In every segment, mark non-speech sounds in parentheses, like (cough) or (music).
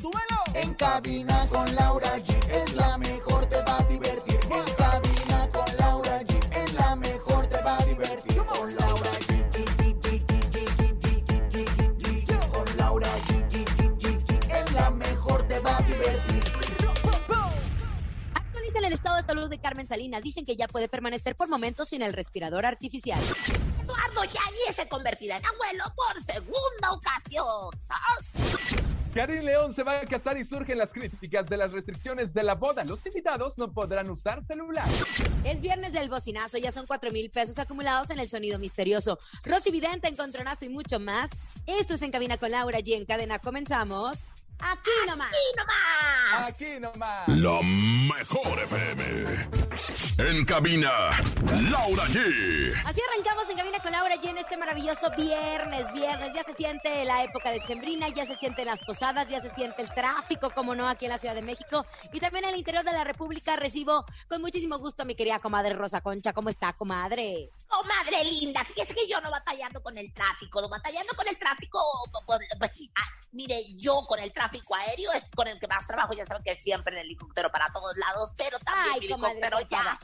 ¡Súbelo! En cabina con Laura G es la mejor, te va a divertir. En cabina con Laura G es la mejor, te va a divertir. Con Laura G. Con Laura G. La mejor, te va a divertir. Actualizan el estado de salud de Carmen Salinas. Dicen que ya puede permanecer por momentos sin el respirador artificial. Eduardo Yáñez se convertirá en abuelo por segunda ocasión. ¿Sas? Karim León se va a casar y surgen las críticas de las restricciones de la boda. Los invitados no podrán usar celular. Es viernes del bocinazo, ya son cuatro mil pesos acumulados en el sonido misterioso. Rosy Vidente, Encontronazo y mucho más. Esto es En Cabina con Laura y en cadena comenzamos. Aquí nomás. ¡Y no más! Aquí nomás. La mejor FM. En cabina, Laura G. Así arrancamos en Cabina con Laura y en este maravilloso viernes, viernes. Ya se siente la época de sembrina, ya se sienten las posadas, ya se siente el tráfico, como no, aquí en la Ciudad de México. Y también en el interior de la República recibo con muchísimo gusto a mi querida comadre Rosa Concha. ¿Cómo está, comadre? Comadre linda, fíjese que yo no batallando con el tráfico, no batallando con el tráfico. por- ah, mire, yo con el tráfico aéreo es con el que más trabajo, ya saben que siempre en el helicóptero para todos lados, pero también Ay, helicóptero ya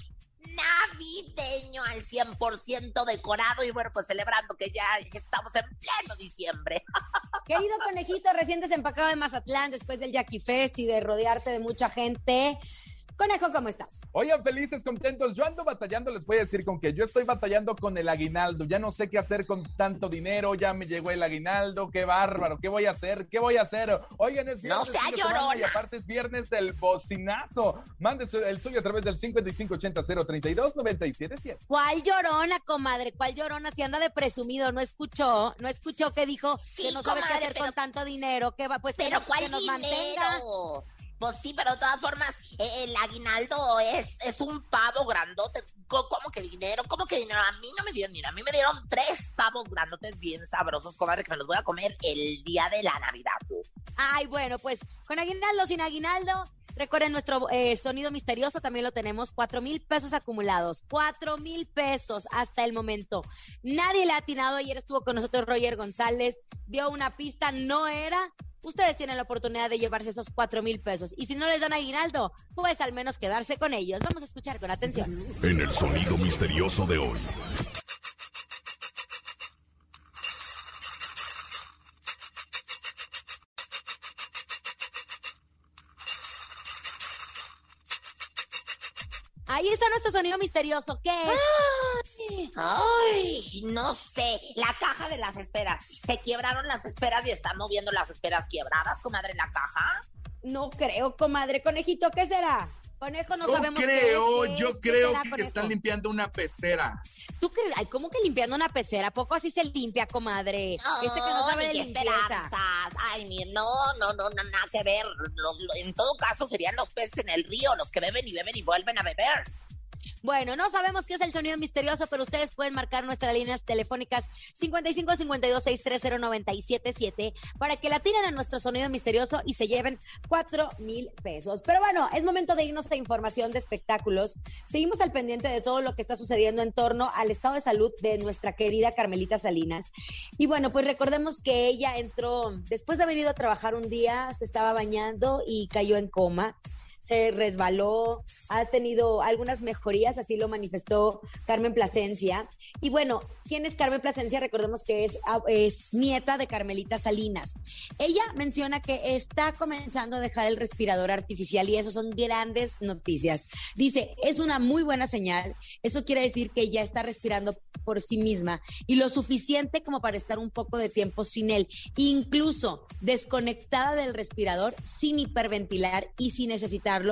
navideño al 100% decorado y bueno, pues celebrando que ya estamos en pleno diciembre. (laughs) Querido conejito, recién desempacado de Mazatlán después del Jackie Fest y de rodearte de mucha gente. Conejo, ¿cómo estás? Oigan, felices, contentos. Yo ando batallando, les voy a decir con que yo estoy batallando con el aguinaldo. Ya no sé qué hacer con tanto dinero. Ya me llegó el aguinaldo. Qué bárbaro. ¿Qué voy a hacer? ¿Qué voy a hacer? Oigan, es No viernes. sea de semana llorona. Y aparte es viernes del bocinazo. Mande el suyo a través del 5580-032-977. ¿Cuál llorona, comadre? ¿Cuál llorona? Si anda de presumido, no escuchó, no escuchó que dijo Sí, que no sabe qué comadre, hacer pero- con tanto dinero, que va, pues que Pero nos- ¿cuál que nos mantenga. Pues sí, pero de todas formas, eh, el aguinaldo es, es un pavo grandote. ¿Cómo que dinero? ¿Cómo que dinero? A mí no me dieron dinero. A mí me dieron tres pavos grandotes bien sabrosos, comadre, que me los voy a comer el día de la Navidad. Ay, bueno, pues con aguinaldo, sin aguinaldo. Recuerden nuestro eh, sonido misterioso, también lo tenemos, cuatro mil pesos acumulados, cuatro mil pesos hasta el momento. Nadie le ha atinado, ayer estuvo con nosotros Roger González, dio una pista, no era. Ustedes tienen la oportunidad de llevarse esos cuatro mil pesos. Y si no les dan aguinaldo, pues al menos quedarse con ellos. Vamos a escuchar con atención. En el sonido misterioso de hoy. Ahí está nuestro sonido misterioso. ¿Qué es? Ay, no sé. La caja de las esperas. Se quebraron las esperas y están moviendo las esperas quiebradas, comadre, en la caja. No creo, comadre. Conejito, ¿qué será? Conejo, no Yo sabemos qué creo, es, qué yo es, qué creo será, que conejo? están limpiando una pecera. ¿Tú crees? Ay, ¿cómo que limpiando una pecera? ¿A poco así se limpia, comadre? Este que no sabe de limpieza. esperanzas. Ay, mi, no, no, no, no, nada que ver. Los- lo- en todo caso, serían los peces en el río, los que beben y beben y vuelven a beber. Bueno, no sabemos qué es el sonido misterioso, pero ustedes pueden marcar nuestras líneas telefónicas 55 52 630 977 para que la tiren a nuestro sonido misterioso y se lleven 4 mil pesos. Pero bueno, es momento de irnos a información de espectáculos. Seguimos al pendiente de todo lo que está sucediendo en torno al estado de salud de nuestra querida Carmelita Salinas. Y bueno, pues recordemos que ella entró, después de haber ido a trabajar un día, se estaba bañando y cayó en coma se resbaló, ha tenido algunas mejorías, así lo manifestó Carmen Plasencia. Y bueno, ¿quién es Carmen Plasencia? Recordemos que es, ah, es nieta de Carmelita Salinas. Ella menciona que está comenzando a dejar el respirador artificial y eso son grandes noticias. Dice, es una muy buena señal, eso quiere decir que ya está respirando por sí misma y lo suficiente como para estar un poco de tiempo sin él, incluso desconectada del respirador sin hiperventilar y sin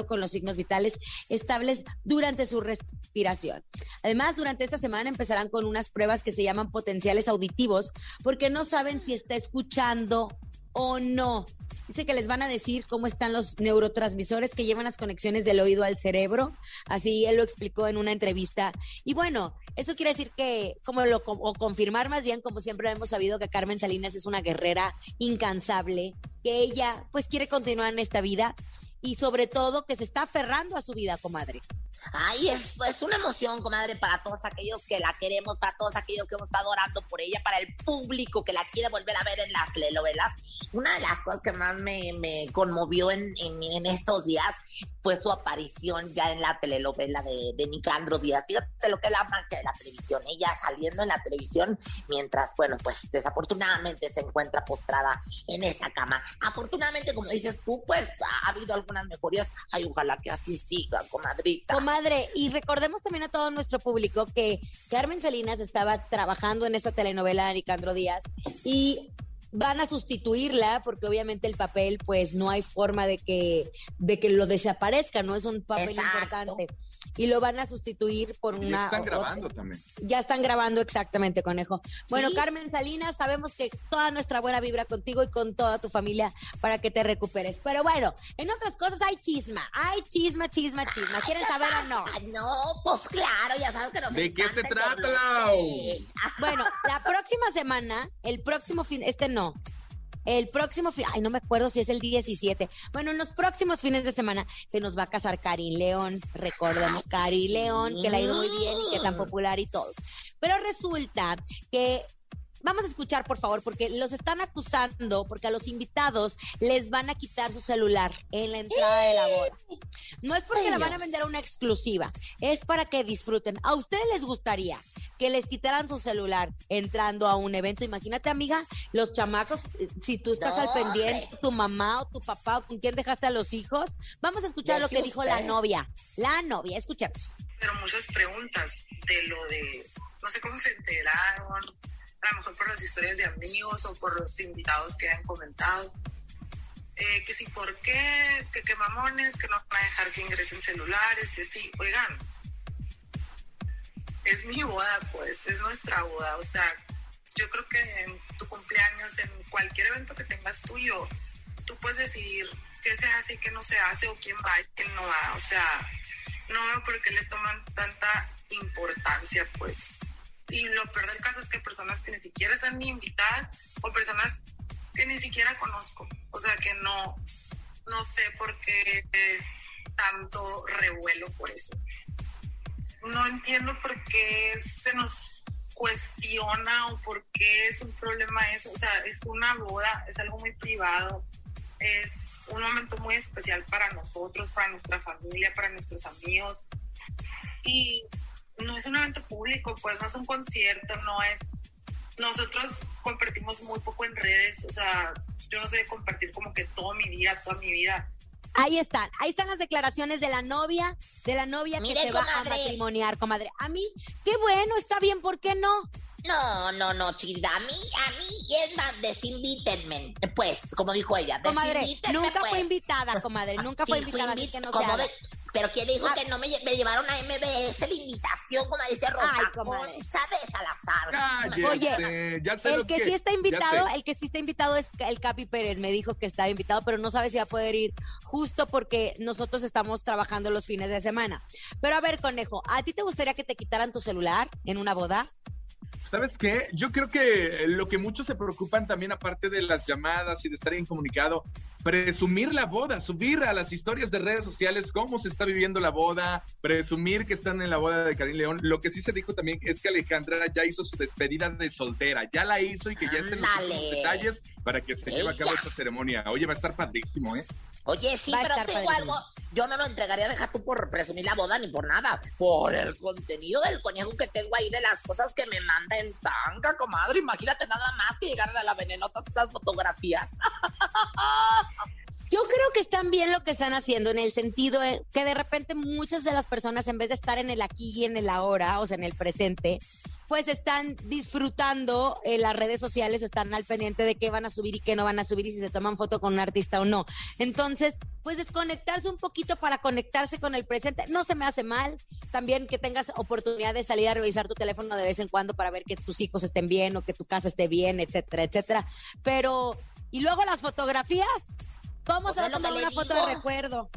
con los signos vitales estables durante su respiración. Además, durante esta semana empezarán con unas pruebas que se llaman potenciales auditivos porque no saben si está escuchando o no. Dice que les van a decir cómo están los neurotransmisores que llevan las conexiones del oído al cerebro. Así él lo explicó en una entrevista. Y bueno, eso quiere decir que, como lo, o confirmar más bien, como siempre hemos sabido, que Carmen Salinas es una guerrera incansable, que ella pues quiere continuar en esta vida y sobre todo que se está aferrando a su vida, comadre. Ay, es, es una emoción, comadre, para todos aquellos que la queremos, para todos aquellos que hemos estado orando por ella, para el público que la quiere volver a ver en las telenovelas. Una de las cosas que más me, me conmovió en, en, estos días fue su aparición ya en la telenovela de, de Nicandro Díaz. Fíjate lo que es la marca de la televisión, ella saliendo en la televisión, mientras, bueno, pues desafortunadamente se encuentra postrada en esa cama. Afortunadamente, como dices tú, pues ha habido algunas mejorías. Ay, ojalá que así siga, comadrita. Comadre, y recordemos también a todo nuestro público que Carmen Salinas estaba trabajando en esta telenovela de Nicandro Díaz y van a sustituirla porque obviamente el papel pues no hay forma de que de que lo desaparezca, no es un papel importante y lo van a sustituir por una Ya están grabando también. Ya están grabando exactamente, conejo. Bueno, Carmen Salinas, sabemos que toda nuestra buena vibra contigo y con toda tu familia para que te recuperes. Pero bueno, en otras cosas hay chisma, hay chisma, chisma, chisma. ¿Quieren saber o no? (laughs) No, pues claro, ya sabes que no ¿De qué se trata, Lau? Bueno, la próxima semana, el próximo fin, este no el próximo fin, ay, no me acuerdo si es el 17. Bueno, en los próximos fines de semana se nos va a casar Karin León. Recordemos Karin León, que la ha ido muy bien y que es tan popular y todo. Pero resulta que Vamos a escuchar, por favor, porque los están acusando, porque a los invitados les van a quitar su celular en la entrada de la boda. No es porque la van a vender a una exclusiva, es para que disfruten. ¿A ustedes les gustaría que les quitaran su celular entrando a un evento? Imagínate, amiga, los chamacos, eh, si tú estás al pendiente, tu mamá o tu papá o con quién dejaste a los hijos. Vamos a escuchar lo que dijo la novia. La novia, escuchemos. Pero muchas preguntas de lo de, no sé cómo se enteraron a lo mejor por las historias de amigos o por los invitados que han comentado. Eh, que si por qué, que qué mamones, que no van a dejar que ingresen celulares y así. Oigan, es mi boda, pues, es nuestra boda. O sea, yo creo que en tu cumpleaños, en cualquier evento que tengas tuyo, tú puedes decidir qué se hace y qué no se hace, o quién va y quién no va. O sea, no veo por qué le toman tanta importancia, pues y lo peor del caso es que personas que ni siquiera están ni invitadas o personas que ni siquiera conozco. O sea que no, no sé por qué tanto revuelo por eso. No entiendo por qué se nos cuestiona o por qué es un problema eso. O sea, es una boda, es algo muy privado, es un momento muy especial para nosotros, para nuestra familia, para nuestros amigos. Y no es un evento público, pues no es un concierto, no es... Nosotros compartimos muy poco en redes, o sea, yo no sé compartir como que toda mi vida, toda mi vida. Ahí están, ahí están las declaraciones de la novia, de la novia que se va a matrimoniar, comadre. A mí, qué bueno, está bien, ¿por qué no? No, no, no, chida. A mí, a mí es más, desinvítenme. Pues, como dijo ella. Comadre, nunca fue pues. invitada, comadre. Nunca fue invitada, así que no se pero ¿quién dijo ah. que no me, me, llevaron a MBS la invitación, como dice Rosa Concha de Salazar? Oye, ya sé el que, sí está invitado, el que sí está invitado es el Capi Pérez. Me dijo que está invitado, pero no sabe si va a poder ir justo porque nosotros estamos trabajando los fines de semana. Pero a ver, conejo, ¿a ti te gustaría que te quitaran tu celular en una boda? ¿Sabes qué? Yo creo que lo que muchos se preocupan también, aparte de las llamadas y de estar incomunicado, presumir la boda, subir a las historias de redes sociales cómo se está viviendo la boda, presumir que están en la boda de Karim León. Lo que sí se dijo también es que Alejandra ya hizo su despedida de soltera, ya la hizo y que ya estén los detalles para que se lleve a cabo esta ceremonia. Oye, va a estar padrísimo, ¿eh? Oye, sí, pero te digo algo, yo no lo entregaría, deja tú por presumir la boda ni por nada, por el contenido del conejo que tengo ahí de las cosas que me manda en tanga, comadre. Imagínate nada más que llegar a la venenota esas fotografías. Yo creo que están bien lo que están haciendo en el sentido que de repente muchas de las personas en vez de estar en el aquí y en el ahora, o sea, en el presente, pues están disfrutando en las redes sociales o están al pendiente de qué van a subir y qué no van a subir y si se toman foto con un artista o no. Entonces, pues desconectarse un poquito para conectarse con el presente no se me hace mal. También que tengas oportunidad de salir a revisar tu teléfono de vez en cuando para ver que tus hijos estén bien o que tu casa esté bien, etcétera, etcétera. Pero Y luego las fotografías. ¿Cómo se va a tomar una foto de recuerdo?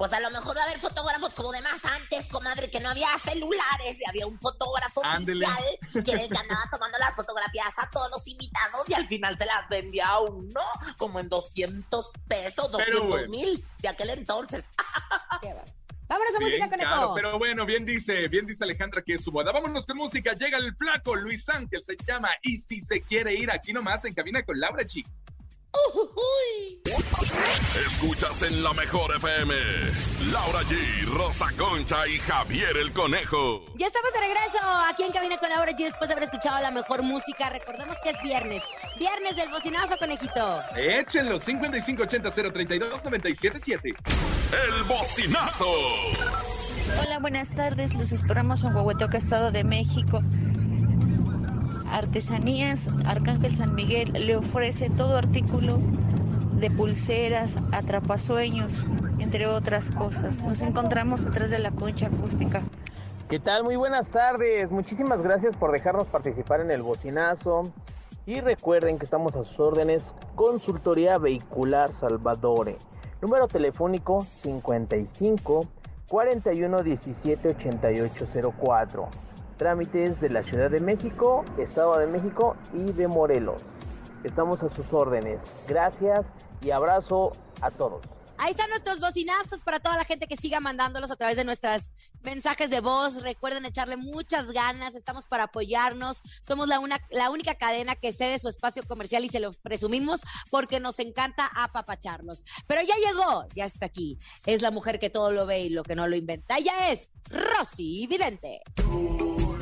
Pues a lo mejor va a haber fotógrafos como de más antes, comadre, que no había celulares y había un fotógrafo Ándele. oficial que era el que andaba tomando las fotografías a todos los invitados y al final se las vendía a uno como en 200 pesos, Pero 200 bueno. mil de aquel entonces. (laughs) Qué. Vámonos a Bien música, conejo. caro, pero bueno, bien dice, bien dice Alejandra que es su boda. Vámonos con música. Llega el flaco Luis Ángel, se llama. Y si se quiere ir aquí nomás en cabina con Laura G. Escuchas en la mejor FM. Laura G, Rosa Concha y Javier el Conejo. Ya estamos de regreso aquí en Cabina con Laura G después de haber escuchado la mejor música. Recordemos que es viernes. Viernes del bocinazo, conejito. Échenlo, 5580-032-977. El bocinazo. Hola, buenas tardes. Los esperamos en Huehuetoca, Estado de México. Artesanías, Arcángel San Miguel le ofrece todo artículo de pulseras, atrapasueños, entre otras cosas. Nos encontramos atrás de la concha acústica. ¿Qué tal? Muy buenas tardes. Muchísimas gracias por dejarnos participar en el bocinazo. Y recuerden que estamos a sus órdenes. Consultoría Vehicular Salvadore. Número telefónico 55 41 17 88 04. Trámites de la Ciudad de México, Estado de México y de Morelos. Estamos a sus órdenes. Gracias y abrazo a todos. Ahí están nuestros bocinazos para toda la gente que siga mandándolos a través de nuestros mensajes de voz. Recuerden echarle muchas ganas, estamos para apoyarnos. Somos la, una, la única cadena que cede su espacio comercial y se lo presumimos porque nos encanta apapacharlos. Pero ya llegó, ya está aquí. Es la mujer que todo lo ve y lo que no lo inventa. Ella es Rosy Vidente.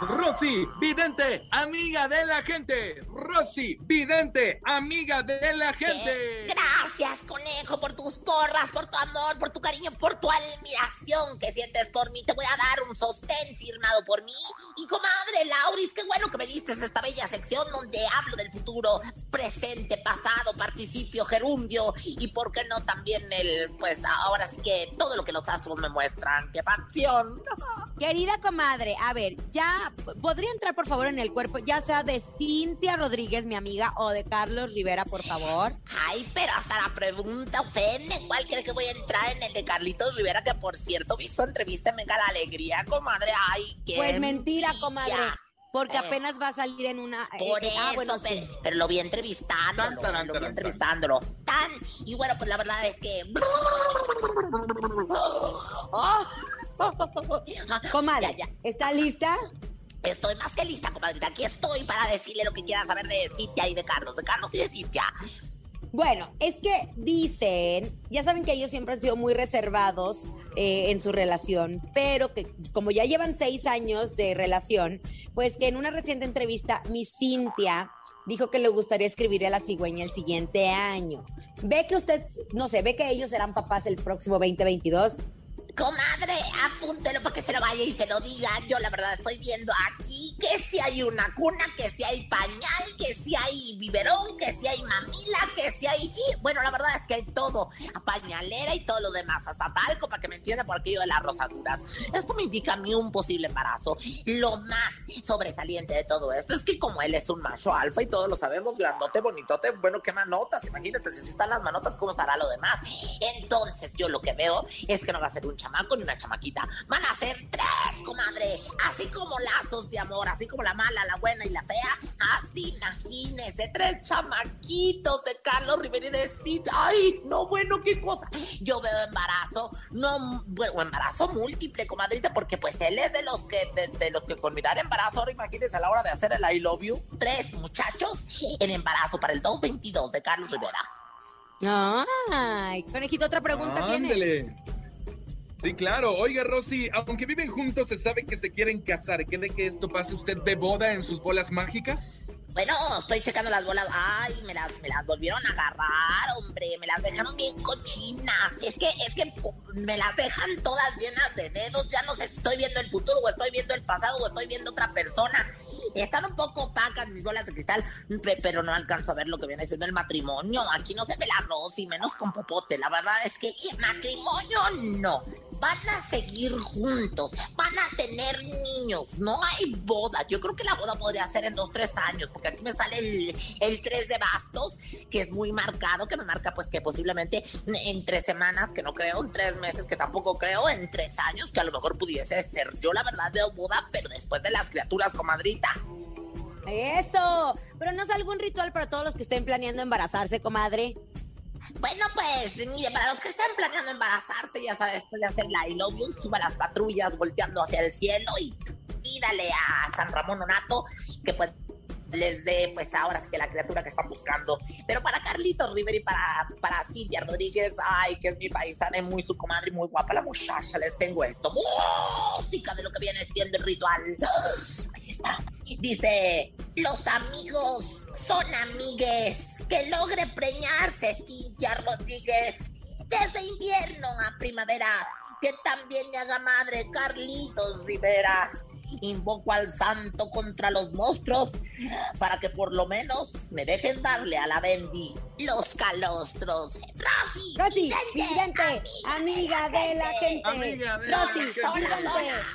Rosy, vidente, amiga de la gente. Rosy, vidente, amiga de la gente. Gracias, conejo, por tus porras, por tu amor, por tu cariño, por tu admiración que sientes por mí. Te voy a dar un sostén firmado por mí. Y comadre Lauris, qué bueno que me diste esta bella sección donde hablo del futuro, presente, pasado, participio, gerundio y por qué no también el, pues ahora sí que todo lo que los astros me muestran. ¡Qué pasión! (laughs) Querida comadre, a ver, ya podría entrar por favor en el cuerpo, ya sea de Cintia Rodríguez, mi amiga, o de Carlos Rivera, por favor. Ay, pero hasta la pregunta ofende. ¿Cuál crees que voy a entrar en el de Carlitos Rivera? Que por cierto, vi su entrevista en Venga la Alegría, comadre. Ay, qué Pues mentira, comadre. Porque apenas va a salir en una. eh, Por eh, eso, ah, bueno, pero, sí. pero lo vi entrevistándolo, Tan, tarán, lo vi entrevistándolo. Tan, y bueno, pues la verdad es que... Comadre, (laughs) Ya, ya. ¿está lista? Estoy más que lista, comadrita. Aquí estoy para decirle lo que quiera saber de Cintia y de Carlos. De Carlos y de Cintia. Bueno, es que dicen, ya saben que ellos siempre han sido muy reservados eh, en su relación, pero que como ya llevan seis años de relación, pues que en una reciente entrevista, mi Cintia dijo que le gustaría escribir a la cigüeña el siguiente año. Ve que usted, no sé, ve que ellos serán papás el próximo 2022. Comadre, apúntelo para que se lo vaya y se lo diga. Yo la verdad estoy viendo aquí que si hay una cuna, que si hay pañal, que si hay biberón, que si hay mamila, que si hay... Bueno, la verdad es que hay todo. Pañalera y todo lo demás. Hasta talco para que me entienda por aquello de las rosaduras. Esto me indica a mí un posible embarazo. Lo más sobresaliente de todo esto es que como él es un macho alfa y todos lo sabemos, grandote, bonitote, bueno, qué manotas. Imagínate, si están las manotas, ¿cómo estará lo demás? Entonces yo lo que veo es que no va a ser un chamaco ni una chamaquita. Van a ser tres, comadre. Así como lazos de amor, así como la mala, la buena y la fea. Así, imagínese, tres chamaquitos de Carlos Rivera y de Cid. Ay, no, bueno, qué cosa. Yo veo embarazo, no, bueno, embarazo múltiple, comadrita, porque pues él es de los que, de, de los que con mirar embarazo, ahora imagínese a la hora de hacer el I love you. Tres muchachos en embarazo para el 222 de Carlos Rivera. Ay, conejito, otra pregunta tienes. Sí, claro. Oiga, Rosy, aunque viven juntos, se sabe que se quieren casar. ¿Cree que esto pase? ¿Usted ve boda en sus bolas mágicas? Bueno, estoy checando las bolas. Ay, me las, me las volvieron a agarrar, hombre. Me las dejaron bien cochinas. Es que, es que me las dejan todas llenas de dedos. Ya no sé si estoy viendo el futuro o estoy viendo el pasado o estoy viendo otra persona. Están un poco opacas mis bolas de cristal, pe- pero no alcanzo a ver lo que viene siendo el matrimonio. Aquí no se ve la Rosy, menos con popote. La verdad es que matrimonio no. van a seguir juntos, van a tener niños, no hay boda. Yo creo que la boda podría ser en dos, tres años, porque aquí me sale el, el 3 de bastos, que es muy marcado, que me marca pues que posiblemente en tres semanas, que no creo, en tres meses, que tampoco creo, en tres años, que a lo mejor pudiese ser. Yo la verdad veo boda, pero después de las criaturas, comadrita. Eso, pero no es algún ritual para todos los que estén planeando embarazarse, comadre. Bueno, pues, mire, para los que están planeando embarazarse, ya sabes, después de hacer la I love you, suba las patrullas volteando hacia el cielo y pídale a San Ramón Onato que pues les dé, pues ahora sí que la criatura que están buscando. Pero para Carlitos Rivera y para, para Cintia Rodríguez, ay, que es mi paisana, y muy su comadre y muy guapa la muchacha, les tengo esto. Música de lo que viene siendo el ritual. Ahí está. Dice, los amigos son amigues. Que logre preñarse Cintia Rodríguez. Desde invierno a primavera. Que también le haga madre Carlitos Rivera invoco al santo contra los monstruos para que por lo menos me dejen darle a la Bendy los calostros. Rosy, Rosy, vidente, amiga, de la gente. Amiga de Rosy, la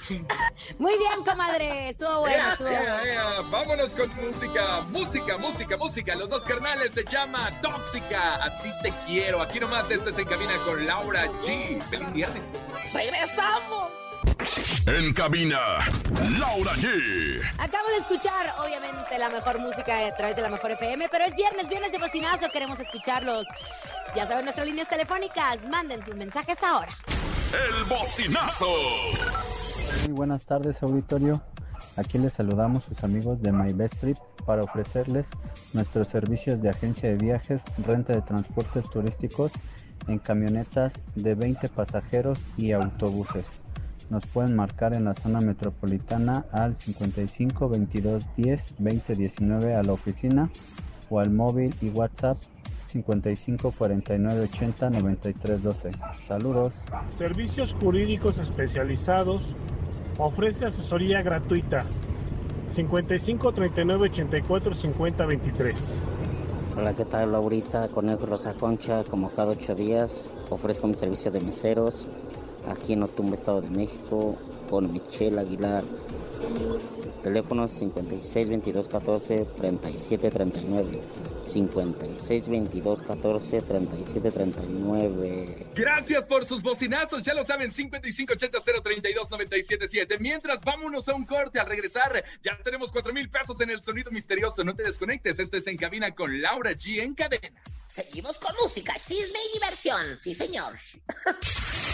gente. (laughs) Muy bien, comadre, estuvo buena, estuvo Gracias. buena. ea. Vámonos con música, música, música, música. Los dos carnales se llama Tóxica. Así te quiero. Aquí nomás esto es en cabina con Laura G. Feliz viernes. ¡Regresamos! En cabina, Laura G. Acabo de escuchar, obviamente, la mejor música a través de la mejor FM, pero es viernes, viernes de bocinazo, queremos escucharlos. Ya saben nuestras líneas telefónicas, manden tus mensajes ahora. El bocinazo. Muy buenas tardes, auditorio. Aquí les saludamos sus amigos de My Best Trip para ofrecerles nuestros servicios de agencia de viajes, renta de transportes turísticos en camionetas de 20 pasajeros y autobuses. Nos pueden marcar en la zona metropolitana al 55 22 10 20 19 a la oficina o al móvil y WhatsApp 55 49 80 93 12. Saludos. Servicios Jurídicos Especializados ofrece asesoría gratuita 55 39 84 50 23. Hola, ¿qué tal, Laurita? Conejo Rosa Concha, como cada ocho días, ofrezco mi servicio de meseros aquí en Otumba, Estado de México, con Michelle Aguilar. Teléfono 56 22 14 37 39. 56 22 14 37 39. Gracias por sus bocinazos, ya lo saben, 5580-032-977. Mientras, vámonos a un corte. Al regresar, ya tenemos cuatro mil pesos en el sonido misterioso. No te desconectes, este es En Cabina con Laura G en cadena. Seguimos con música, chisme y diversión. Sí, señor. (laughs)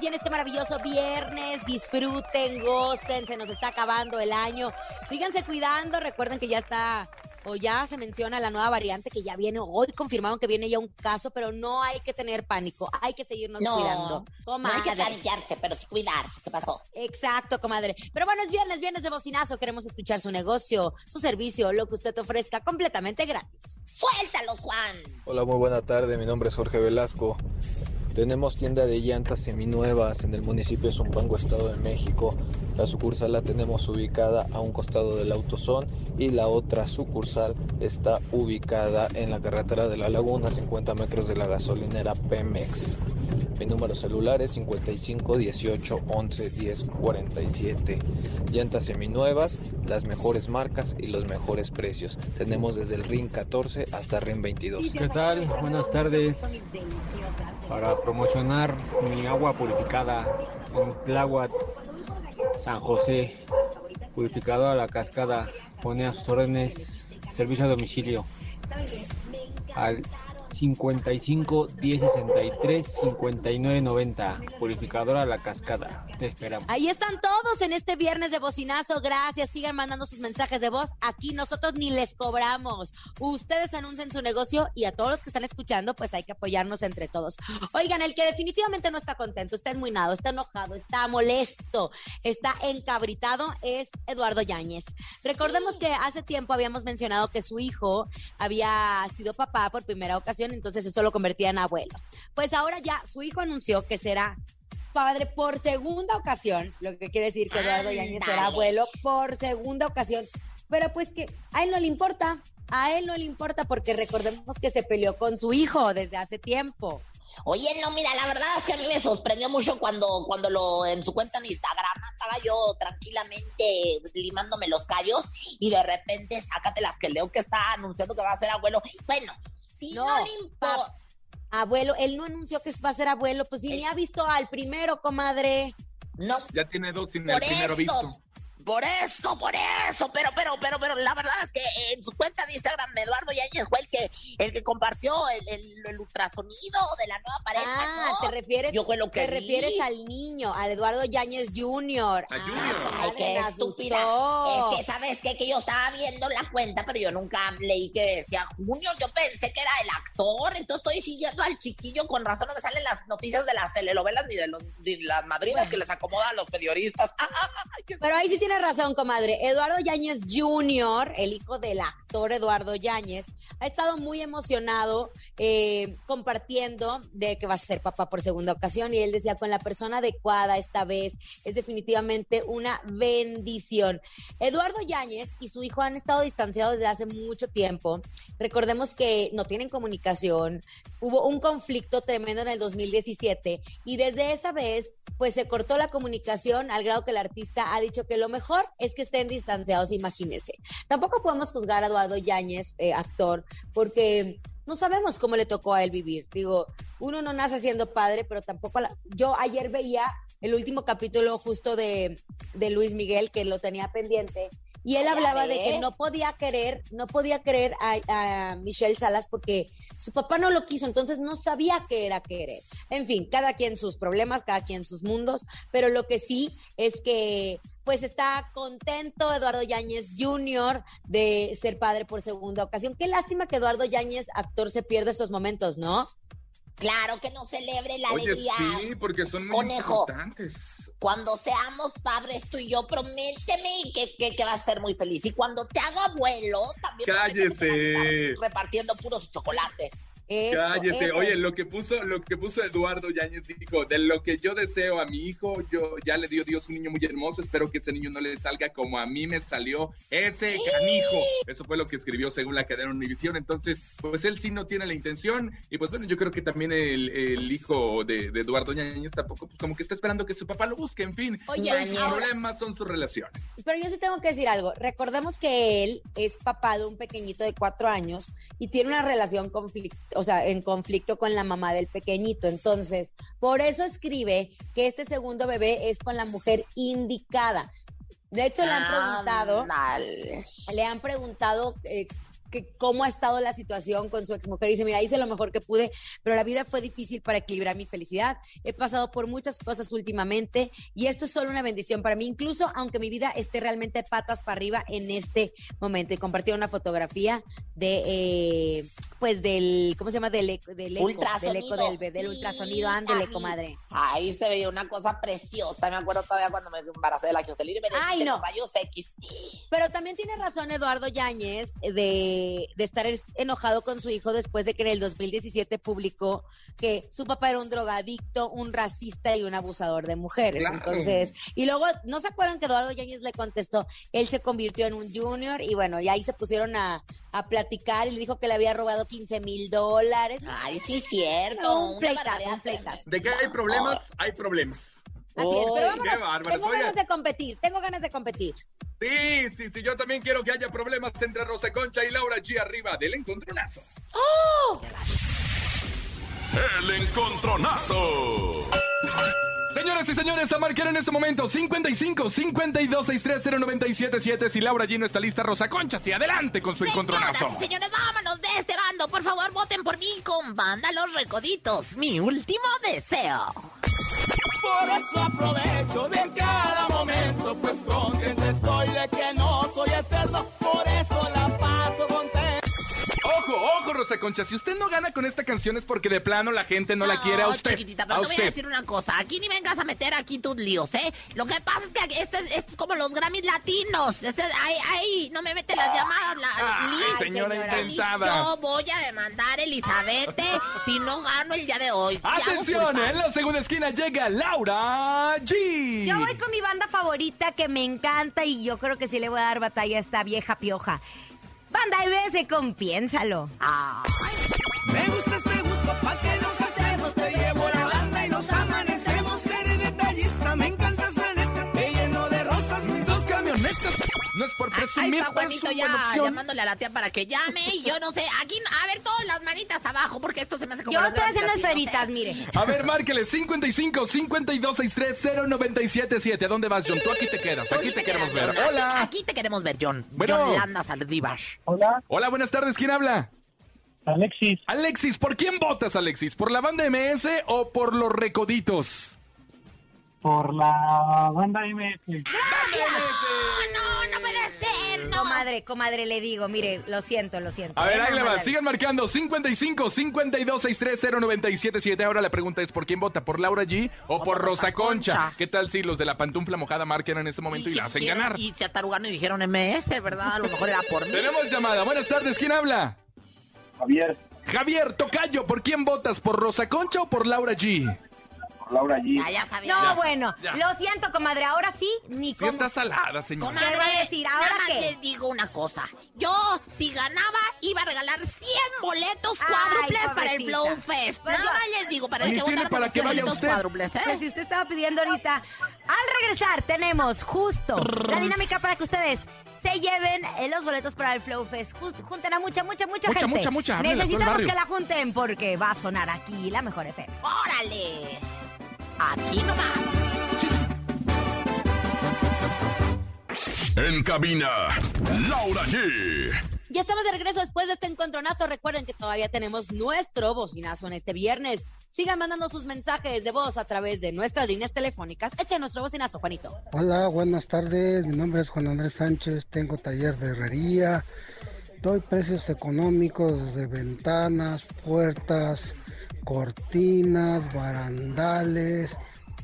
Cabina con Laura y en este maravilloso viernes. Disfruten, gocen, se nos está acabando el año. Síganse cuidando, recuerden que ya está o ya se menciona la nueva variante que ya viene, hoy confirmaron que viene ya un caso, pero no hay que tener pánico, hay que seguirnos No, cuidando. no hay que Comadre. paniquearse, pero sí cuidarse. ¿Qué pasó? Exacto, comadre. Pero bueno, es viernes, viernes de bocinazo. Queremos escuchar su negocio, su servicio, lo que usted te ofrezca completamente gratis. Suéltalo, Juan. Hola, muy buena tarde. Mi nombre es Jorge Velasco. Tenemos tienda de llantas seminuevas en el municipio de Zumpango, Estado de México. La sucursal la tenemos ubicada a un costado del AutoZone y la otra sucursal está ubicada en la carretera de la Laguna, 50 metros de la gasolinera Pemex. Mi número celular es 55 18 11 10 47. Llantas seminuevas, las mejores marcas y los mejores precios. Tenemos desde el RIN 14 hasta RIN 22. ¿Qué tal? Buenas tardes. Para promocionar mi agua purificada en Tláhuac, San José, purificadora La Cascada, pone a sus órdenes servicio a domicilio. Al 55 10 63 59 90. Purificadora La Cascada. Te esperamos. Ahí están todos en este viernes de bocinazo. Gracias. Sigan mandando sus mensajes de voz. Aquí nosotros ni les cobramos. Ustedes anuncian su negocio y a todos los que están escuchando, pues hay que apoyarnos entre todos. Oigan, el que definitivamente no está contento, está enmuinado, está enojado, está molesto, está encabritado es Eduardo Yáñez. Recordemos que hace tiempo habíamos mencionado que su hijo había sido papá por primera ocasión, entonces eso lo convertía en abuelo. Pues ahora ya su hijo anunció que será padre por segunda ocasión, lo que quiere decir que Eduardo Yáñez será abuelo por segunda ocasión. Pero pues que a él no le importa, a él no le importa porque recordemos que se peleó con su hijo desde hace tiempo. Oye, no, mira, la verdad es que a mí me sorprendió mucho cuando, cuando lo en su cuenta en Instagram estaba yo tranquilamente limándome los callos y de repente sácate que leo que está anunciando que va a ser abuelo. Bueno, si no, le importa. Abuelo, él no anunció que va a ser abuelo, pues ni ha visto al primero, comadre. No. Ya tiene dos sin el primero visto. Por eso, por eso, pero, pero, pero, pero la verdad es que en su cuenta de Instagram, Eduardo Yáñez fue el que, el que compartió el, ultrasonido de la nueva pareja. Ah, te refieres, Yo lo que te refieres al niño, al Eduardo Yáñez Jr. A Junior. Ay, qué estúpida. Es que, ¿sabes qué? Que yo estaba viendo la cuenta, pero yo nunca leí que decía Junior. Yo pensé que era el actor, entonces estoy siguiendo al chiquillo. Con razón no me salen las noticias de las telenovelas ni de, los, las madrinas que les acomodan a los periodistas. (laughs) pero ahí sí tiene razón, comadre. Eduardo Yáñez Jr., el hijo del actor Eduardo Yáñez, ha estado muy emocionado eh, compartiendo de que va a ser papá por segunda ocasión y él decía con la persona adecuada esta vez es definitivamente una bendición. Eduardo Yáñez y su hijo han estado distanciados desde hace mucho tiempo. Recordemos que no tienen comunicación, hubo un conflicto tremendo en el 2017 y desde esa vez pues se cortó la comunicación al grado que el artista ha dicho que lo mejor es que estén distanciados, imagínese. Tampoco podemos juzgar a Eduardo Yáñez, eh, actor, porque no sabemos cómo le tocó a él vivir. Digo, uno no nace siendo padre, pero tampoco... Yo ayer veía el último capítulo justo de, de Luis Miguel, que lo tenía pendiente, y él hablaba de que no podía querer, no podía querer a, Michelle Salas porque su papá no lo quiso, entonces no sabía qué era querer. En fin, cada quien sus problemas, cada quien sus mundos, pero lo que sí es que pues está contento Eduardo Yáñez Jr. de ser padre por segunda ocasión. Qué lástima que Eduardo Yáñez, actor, se pierde estos momentos, ¿no? Claro que no celebre la Oye, alegría. Sí, porque son muy importantes. Cuando seamos padres tú y yo, prométeme que, que, que, vas a ser muy feliz. Y cuando te haga abuelo, también. Cállese. repartiendo puros chocolates. Cállese. Oye, lo que puso, lo que puso Eduardo Yáñez dijo, de lo que yo deseo a mi hijo, yo ya le dio Dios un niño muy hermoso, espero que ese niño no le salga como a mí me salió ese canijo. Eso fue lo que escribió según la cadena Univisión. Entonces, pues él sí no tiene la intención. Y pues bueno, yo creo que también el, hijo de, Eduardo Yáñez tampoco, pues como que está esperando que su papá lo busque. En fin, Oye, los problemas son sus relaciones. Pero yo sí tengo que decir algo. Recordemos que él es papá de un pequeñito de cuatro años y tiene una relación conflicto o sea, en conflicto con la mamá del pequeñito. Entonces, por eso escribe que este segundo bebé es con la mujer indicada. De hecho, le han preguntado, le han preguntado eh, que cómo ha estado la situación con su exmujer. Dice, mira, hice lo mejor que pude, pero la vida fue difícil para equilibrar mi felicidad. He pasado por muchas cosas últimamente y esto es solo una bendición para mí, incluso aunque mi vida esté realmente patas para arriba en este momento. Y compartió una fotografía de, eh, pues del, ¿cómo se llama? Del, eco, del eco, del, eco del, del ultrasonido. Ándele, comadre. Ahí se veía una cosa preciosa. Me acuerdo todavía cuando me embaracé de la que usted y me Ay, no. X. Pero también tiene razón Eduardo Yáñez de de, estar enojado con su hijo después de que en el 2017 publicó que su papá era un drogadicto, un racista y un abusador de mujeres. Entonces, y luego, ¿no se acuerdan que Eduardo Yáñez le contestó? Él se convirtió en un junior y bueno, y ahí se pusieron a, platicar y le dijo que le había robado 15 mil dólares. Ay, sí, cierto. Un pleitazo, un pleitazo. De que hay problemas, hay problemas. Así es, pero vámonos, tengo ganas de competir, tengo ganas de competir. Sí, sí, sí, yo también quiero que haya problemas entre Rosa Concha y Laura G arriba del encontronazo. ¡Oh! El encontronazo. Señoras y señores, a marcar en este momento 55 52 63 0977 Si Laura G no está lista, Rosa Concha, y adelante con su encontronazo. Señoras y señores, vámonos de este bando. Por favor, voten por mí con banda Los Recoditos. Mi último deseo. Por eso aprovecho de cada momento, pues consciente estoy de que no soy eterno, por eso Rosa Concha, si usted no gana con esta canción es porque de plano la gente no, la quiere a usted. chiquitita, pero a te voy a usted. decir una cosa. Aquí ni vengas a meter aquí tus líos, ¿eh? Lo que pasa es que este es, es como los Grammys latinos. Este, ahí, ahí, no me mete las llamadas. La, Ay, Liz, señora Liz, intentada. Yo voy a demandar a Elizabeth (laughs) si no gano el día de hoy. Atención, en la segunda esquina llega Laura G. Yo voy con mi banda favorita que me encanta y yo creo que sí le voy a dar batalla a esta vieja pioja. Banda MBS con Piénsalo. Me gustas, te gusto, pa' que nos hacemos. Te llevo la banda y nos amanecemos. Eres detallista, me encantas la neta. Te lleno de rosas, mis dos camionetas. Ahí está Juanito ya opción. llamándole a la tía para que llame y yo no sé, aquí, a ver, todas las manitas abajo porque esto se me hace como Yo los estoy haciendo esferitas, mire. A ver, márquele 55 52 63 0977. ¿A dónde vas, John? Tú aquí te quedas. Aquí te queremos ver. Hola. Aquí te queremos ver, John. Bueno. John Landa Saldívar. Hola, Hola, buenas tardes. ¿Quién habla? Alexis. Alexis, ¿por quién votas, Alexis? ¿Por la banda MS o por los recoditos? Por la banda MS. No, no puede ser, no. Comadre, comadre, le digo, mire, lo siento, lo siento. A ver, ahí le va. Sigan marcando 55 52 63 0977. Ahora la pregunta es: ¿por quién vota? ¿Por Laura G o, por Rosa Concha? Concha. ¿Qué tal si los de la pantufla mojada marcan en este momento y, la hacen ganar? Y se atarugaron y dijeron MS, ¿verdad? A lo mejor era por mí. Tenemos llamada. Buenas tardes. ¿Quién habla? Javier, Javier Tocayo, ¿por quién votas? ¿Por Rosa Concha o por Laura G? Laura G. Ya, ya sabía. No, Ya, bueno, ya. lo siento, comadre, ahora sí, ni Sí cómo. está salada, señora. Comadre, ¿Qué va a decir? ¿Ahora nada más qué? les digo una cosa. Yo, si ganaba, iba a regalar 100 boletos Ay, cuádruples para el pobrecita. Flow Fest. Pues Nada yo- más les digo, para el Ni que tiene votara por para los que 100 vaya boletos usted. cuádruples, Pues ¿eh? si usted estaba pidiendo ahorita, al regresar tenemos justo la dinámica para que ustedes se lleven eh, los boletos para el Flow Fest. Just- junten a mucha, mucha, mucha, Mucha, gente. mucha, mucha, háblale a todo el Necesitamos barrio. que la junten porque va a sonar aquí la mejor FM. ¡Órale! Aquí nomás. En cabina, Laura G. Ya estamos de regreso después de este encontronazo. Recuerden que todavía tenemos nuestro bocinazo en este viernes. Sigan mandando sus mensajes de voz a través de nuestras líneas telefónicas. Echen nuestro bocinazo, Juanito. Hola, buenas tardes. Mi nombre es Juan Andrés Sánchez. Tengo taller de herrería. Doy precios económicos de ventanas, puertas, cortinas, barandales,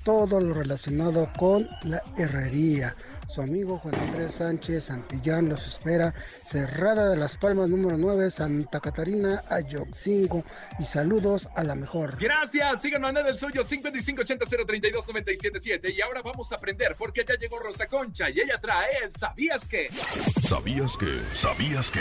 todo lo relacionado con la herrería. Su amigo Juan Andrés Sánchez Santillán los espera. Cerrada de las Palmas número 9, Santa Catarina, Ayoxingo. Y saludos a la mejor. Gracias, sigan mandando el suyo 5580-032-977 y ahora vamos a aprender porque ya llegó Rosa Concha y ella trae el ¿Sabías que? ¿Sabías que? ¿Sabías que?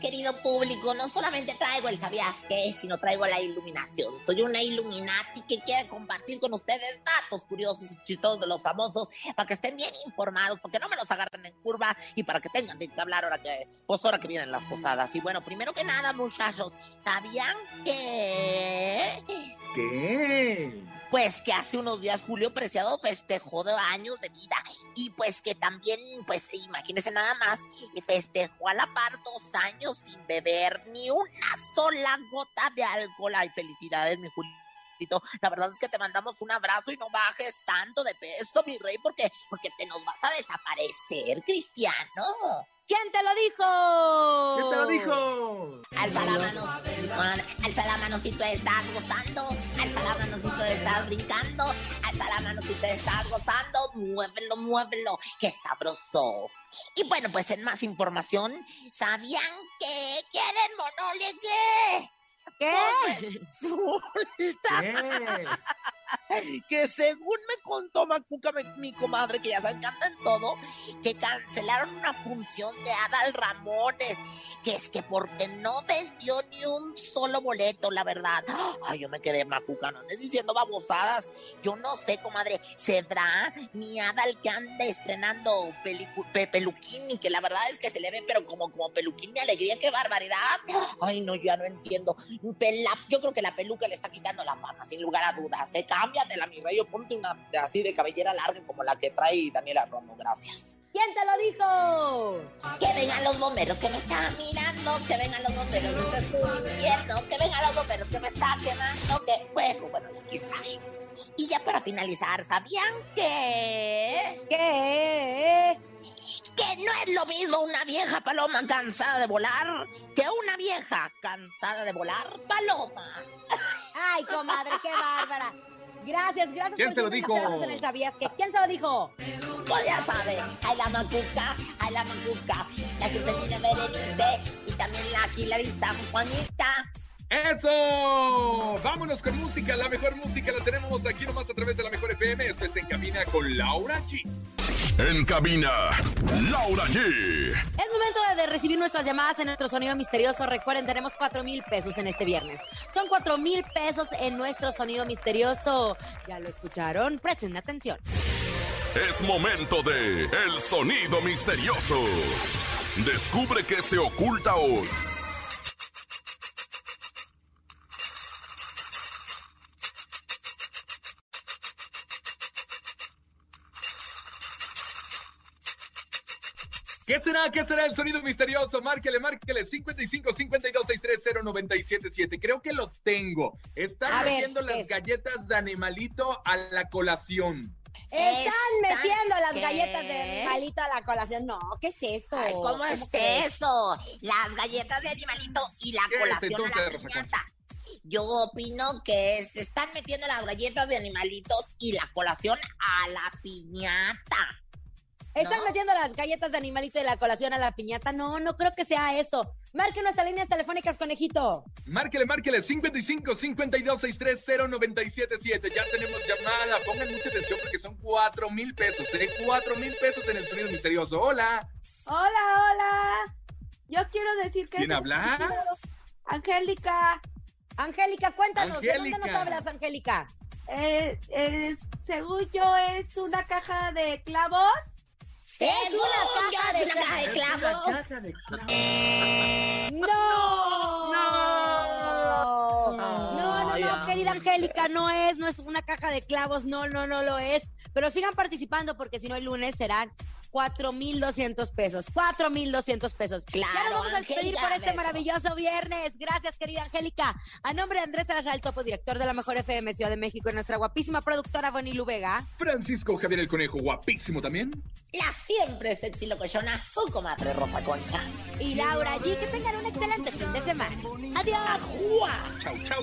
Querido público. No solamente traigo el sabías qué, sino traigo la iluminación. Soy una Illuminati que quiere compartir con ustedes datos curiosos y chistosos de los famosos para que estén bien informados, para que no me los agarren en curva y para que tengan de qué hablar ahora que, pues ahora que vienen las posadas. Y bueno, primero que nada, muchachos, ¿sabían que ¿Qué? pues que hace unos días Julio Preciado festejó de años de vida y pues que también, pues imagínense nada más, festejó a la par dos años sin beber ni una sola gota de alcohol. Ay, felicidades, mi Julito. La verdad es que te mandamos un abrazo y no bajes tanto de peso, mi rey, porque, porque te nos vas a desaparecer, Cristiano. ¿Quién te lo dijo? ¿Quién te lo dijo? Alza la mano, alza la mano si tú estás gozando, alza la mano si tú estás brincando, alza la mano si tú estás gozando, muévelo, muévelo, qué sabroso. Y bueno, pues en más información, ¿sabían que quieren monole qué? ¿Qué? Resulta (laughs) que según me contó Macuca, mi, comadre, que ya se encanta en todo, que cancelaron una función de Adal Ramones, que es que porque no vendió ni un solo boleto, la verdad. Ay, yo me quedé Macuca, no andes diciendo babosadas. Yo no sé, comadre, ¿cedrá mi Adal que anda estrenando pe- peluquín y que la verdad es que se le ve, pero como, como peluquín de alegría, qué barbaridad? Ay, no, ya no entiendo. Pela- yo creo que la peluca le está quitando la fama, sin lugar a dudas. ¿eh? Cámbiatela, mi rey, o ponte una así de cabellera larga como la que trae Daniela Romo, gracias. ¿Quién te lo dijo? Que vengan los bomberos que me están mirando, que vengan los bomberos que estoy viendo, que vengan los bomberos que me están quemando, que bueno, bueno, quién sabe. Y ya para finalizar, ¿sabían que... ¿Qué? Que no es lo mismo una vieja paloma cansada de volar que una vieja cansada de volar paloma. Ay, comadre, qué bárbara. Gracias, gracias ¿Quién por se lo dijo? estarnos en el ¿Sabías que? ¿Quién se lo dijo? Pues ya saben, hay la macuca, hay la macuca, la que usted tiene Berenice y también la aquí la San Juanita. ¡Eso! Vámonos con música. La mejor música la tenemos aquí nomás a través de la mejor FM. Esto es En Cabina con Laura G. En cabina, Laura G. Es momento de, de recibir nuestras llamadas en nuestro sonido misterioso. Recuerden, tenemos cuatro mil pesos en este viernes. Son cuatro mil pesos en nuestro sonido misterioso. ¿Ya lo escucharon? Presten atención. Es momento de El Sonido Misterioso. Descubre qué se oculta hoy. ¿Qué será? ¿Qué será el sonido misterioso? Márquele, márquele. 55 52 630 977. Creo que lo tengo. Están metiendo ¿qué las es? galletas de animalito a la colación. Están ¿Están metiendo las qué? galletas de animalito a la colación. No, ¿qué es eso? Ay, ¿cómo es eso? Las galletas de animalito y la ¿Qué es colación entonces, a la Rosa piñata. Yo opino que se están metiendo las galletas de animalitos y la colación a la piñata. ¿Están ¿No? metiendo las galletas de animalito de la colación a la piñata? No, no creo que sea eso. Marque nuestras líneas telefónicas, conejito. Márquele, márquele. 55 52 630 977. Ya tenemos llamada. Pongan mucha atención porque son 4 mil pesos. ¿eh? 4 mil pesos en el sonido misterioso. Hola. Hola, hola. Yo quiero decir que... ¿Quién habla? Angélica. Angélica, cuéntanos, ¿de dónde nos Angélica. hablas, Angélica? Eh, es- según yo es una caja de clavos. Es de una caja de clavos. ¡No! Querida Angélica, no es, no es una caja de clavos, no, no, no lo es. Pero sigan participando porque si no el lunes serán 4,200 pesos. 4,200 pesos. ya Claro, nos vamos a despedir por este maravilloso viernes. Gracias, querida Angélica. A nombre de Andrés Salazar, el topo director de la Mejor FM Ciudad de México y nuestra guapísima productora Bonnie Vega. Francisco Javier el Conejo, guapísimo también. La siempre sexy locochona, su comadre Rosa Concha. Y Laura G, que tengan un excelente fin de semana. Adiós. Chau, chau.